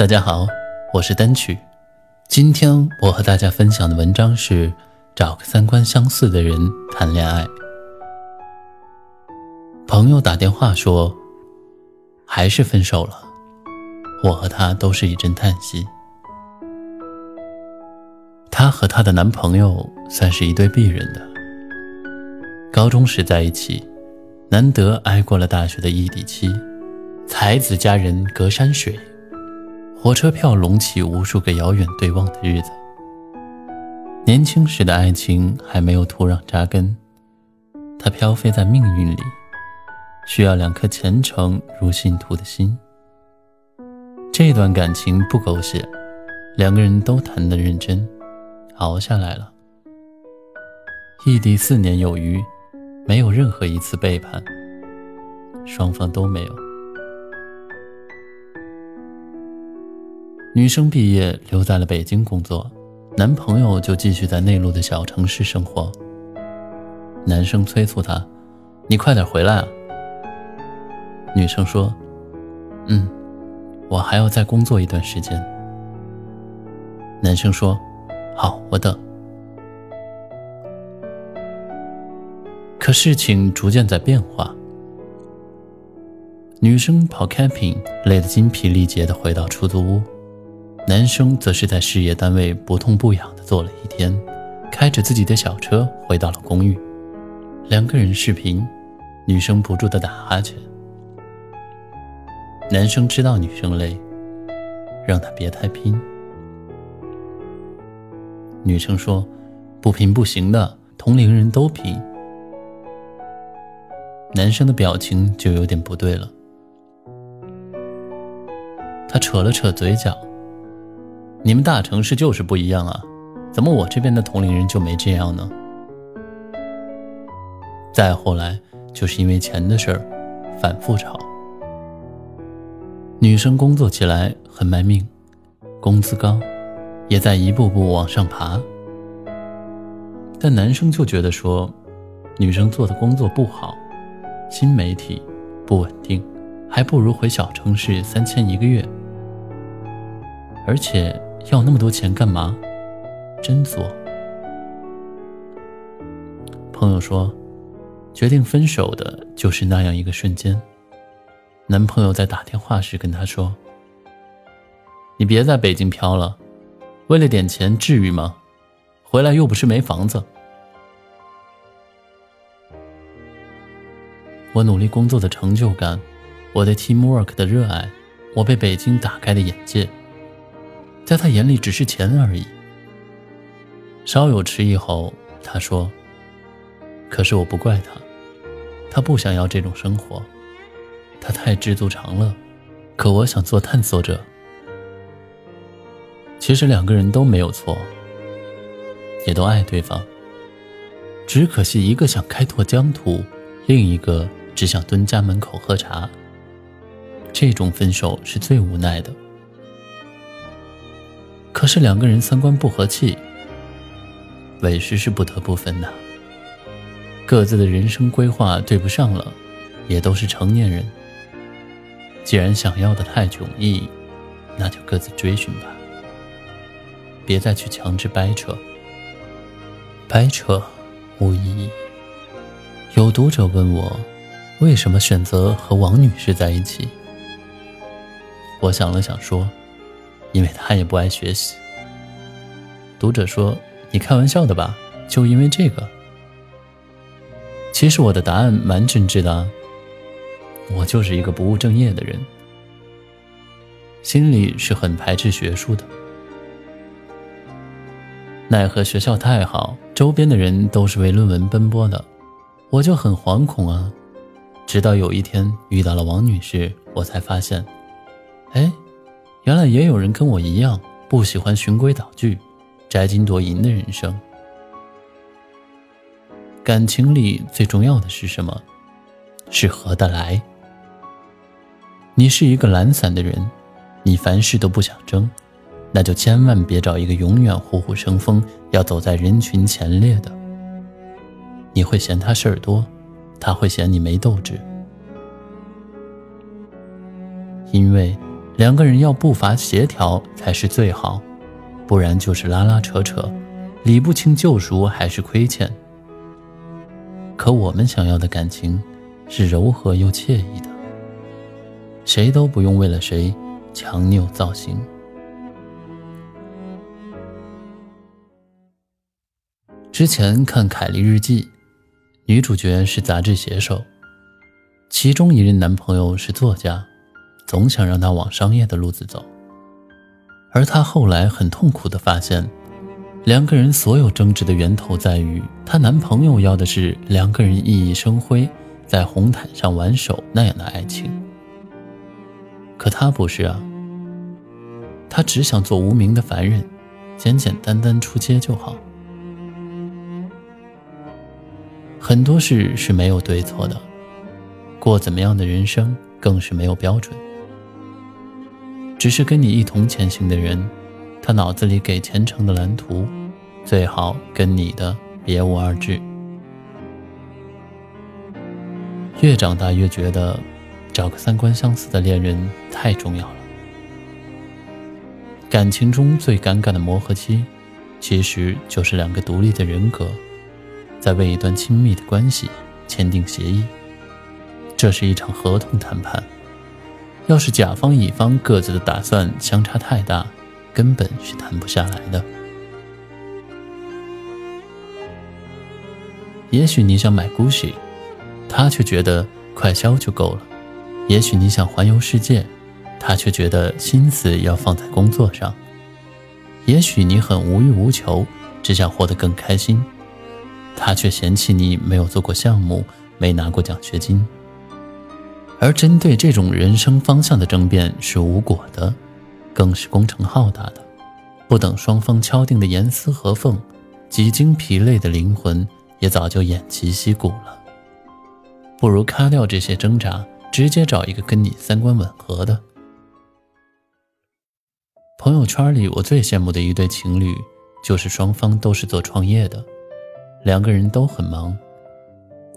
大家好，我是单曲。今天我和大家分享的文章是：找个三观相似的人谈恋爱。朋友打电话说，还是分手了。我和他都是一阵叹息。她和她的男朋友算是一对璧人的，高中时在一起，难得挨过了大学的异地期，才子佳人隔山水，火车票隆起无数个遥远对望的日子。年轻时的爱情还没有土壤扎根，它飘飞在命运里，需要两颗虔诚如信徒的心。这段感情不狗血，两个人都谈得认真。熬下来了，异地四年有余，没有任何一次背叛，双方都没有。女生毕业留在了北京工作，男朋友就继续在内陆的小城市生活。男生催促她：“你快点回来啊！”女生说：“嗯，我还要再工作一段时间。”男生说。好，我等。可事情逐渐在变化。女生跑 camping 累得筋疲力竭的回到出租屋，男生则是在事业单位不痛不痒的做了一天，开着自己的小车回到了公寓。两个人视频，女生不住的打哈欠。男生知道女生累，让她别太拼。女生说：“不拼不行的，同龄人都拼。”男生的表情就有点不对了。他扯了扯嘴角：“你们大城市就是不一样啊，怎么我这边的同龄人就没这样呢？”再后来就是因为钱的事儿，反复吵。女生工作起来很卖命，工资高。也在一步步往上爬，但男生就觉得说，女生做的工作不好，新媒体不稳定，还不如回小城市三千一个月，而且要那么多钱干嘛？真作。朋友说，决定分手的就是那样一个瞬间。男朋友在打电话时跟她说：“你别在北京飘了。”为了点钱，至于吗？回来又不是没房子。我努力工作的成就感，我对 teamwork 的热爱，我被北京打开的眼界，在他眼里只是钱而已。稍有迟疑后，他说：“可是我不怪他，他不想要这种生活，他太知足常乐。可我想做探索者。”其实两个人都没有错，也都爱对方。只可惜一个想开拓疆土，另一个只想蹲家门口喝茶。这种分手是最无奈的。可是两个人三观不合气，委实是不得不分呐。各自的人生规划对不上了，也都是成年人。既然想要的太迥异，那就各自追寻吧。别再去强制掰扯，掰扯无意义。有读者问我，为什么选择和王女士在一起？我想了想说，因为他也不爱学习。读者说：“你开玩笑的吧？就因为这个？”其实我的答案蛮真挚的啊，我就是一个不务正业的人，心里是很排斥学术的。奈何学校太好，周边的人都是为论文奔波的，我就很惶恐啊。直到有一天遇到了王女士，我才发现，哎，原来也有人跟我一样不喜欢循规蹈矩、摘金夺银的人生。感情里最重要的是什么？是合得来。你是一个懒散的人，你凡事都不想争，那就千万别找一个永远虎虎生风、要走在人群前列的。你会嫌他事儿多。他会嫌你没斗志，因为两个人要步伐协调才是最好，不然就是拉拉扯扯，理不清救赎还是亏欠。可我们想要的感情是柔和又惬意的，谁都不用为了谁强扭造型。之前看《凯莉日记》。女主角是杂志写手，其中一任男朋友是作家，总想让他往商业的路子走。而她后来很痛苦地发现，两个人所有争执的源头在于，她男朋友要的是两个人熠熠生辉，在红毯上挽手那样的爱情，可她不是啊，她只想做无名的凡人，简简单单出街就好。很多事是没有对错的，过怎么样的人生更是没有标准。只是跟你一同前行的人，他脑子里给前程的蓝图，最好跟你的别无二致。越长大越觉得，找个三观相似的恋人太重要了。感情中最尴尬的磨合期，其实就是两个独立的人格。在为一段亲密的关系签订协议，这是一场合同谈判。要是甲方乙方各自的打算相差太大，根本是谈不下来的。也许你想买 GUCCI，他却觉得快销就够了；也许你想环游世界，他却觉得心思要放在工作上；也许你很无欲无求，只想活得更开心。他却嫌弃你没有做过项目，没拿过奖学金。而针对这种人生方向的争辩是无果的，更是工程浩大的。不等双方敲定的严丝合缝，几经疲累的灵魂也早就偃旗息鼓了。不如咔掉这些挣扎，直接找一个跟你三观吻合的。朋友圈里我最羡慕的一对情侣，就是双方都是做创业的。两个人都很忙，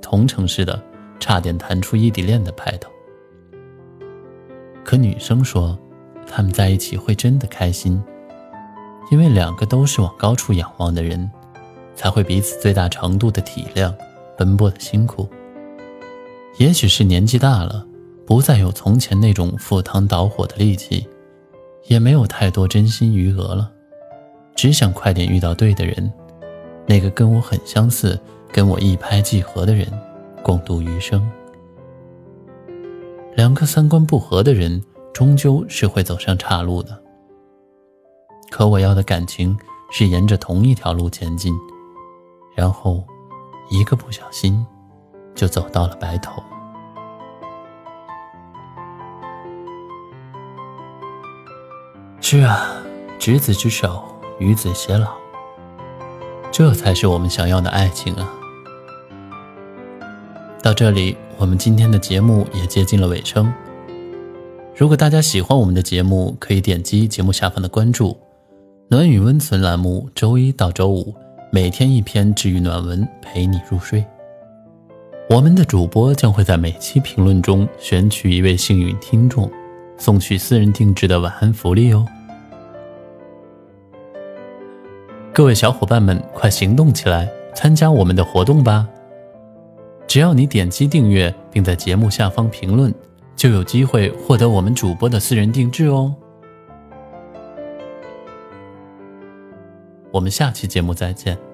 同城市的，差点谈出异地恋的派头。可女生说，他们在一起会真的开心，因为两个都是往高处仰望的人，才会彼此最大程度的体谅奔波的辛苦。也许是年纪大了，不再有从前那种赴汤蹈火的力气，也没有太多真心余额了，只想快点遇到对的人。那个跟我很相似、跟我一拍即合的人，共度余生。两个三观不合的人，终究是会走上岔路的。可我要的感情是沿着同一条路前进，然后一个不小心就走到了白头。是啊，执子之手，与子偕老。这才是我们想要的爱情啊！到这里，我们今天的节目也接近了尾声。如果大家喜欢我们的节目，可以点击节目下方的关注“暖与温存”栏目，周一到周五每天一篇治愈暖文，陪你入睡。我们的主播将会在每期评论中选取一位幸运听众，送去私人定制的晚安福利哦。各位小伙伴们，快行动起来，参加我们的活动吧！只要你点击订阅，并在节目下方评论，就有机会获得我们主播的私人定制哦。我们下期节目再见。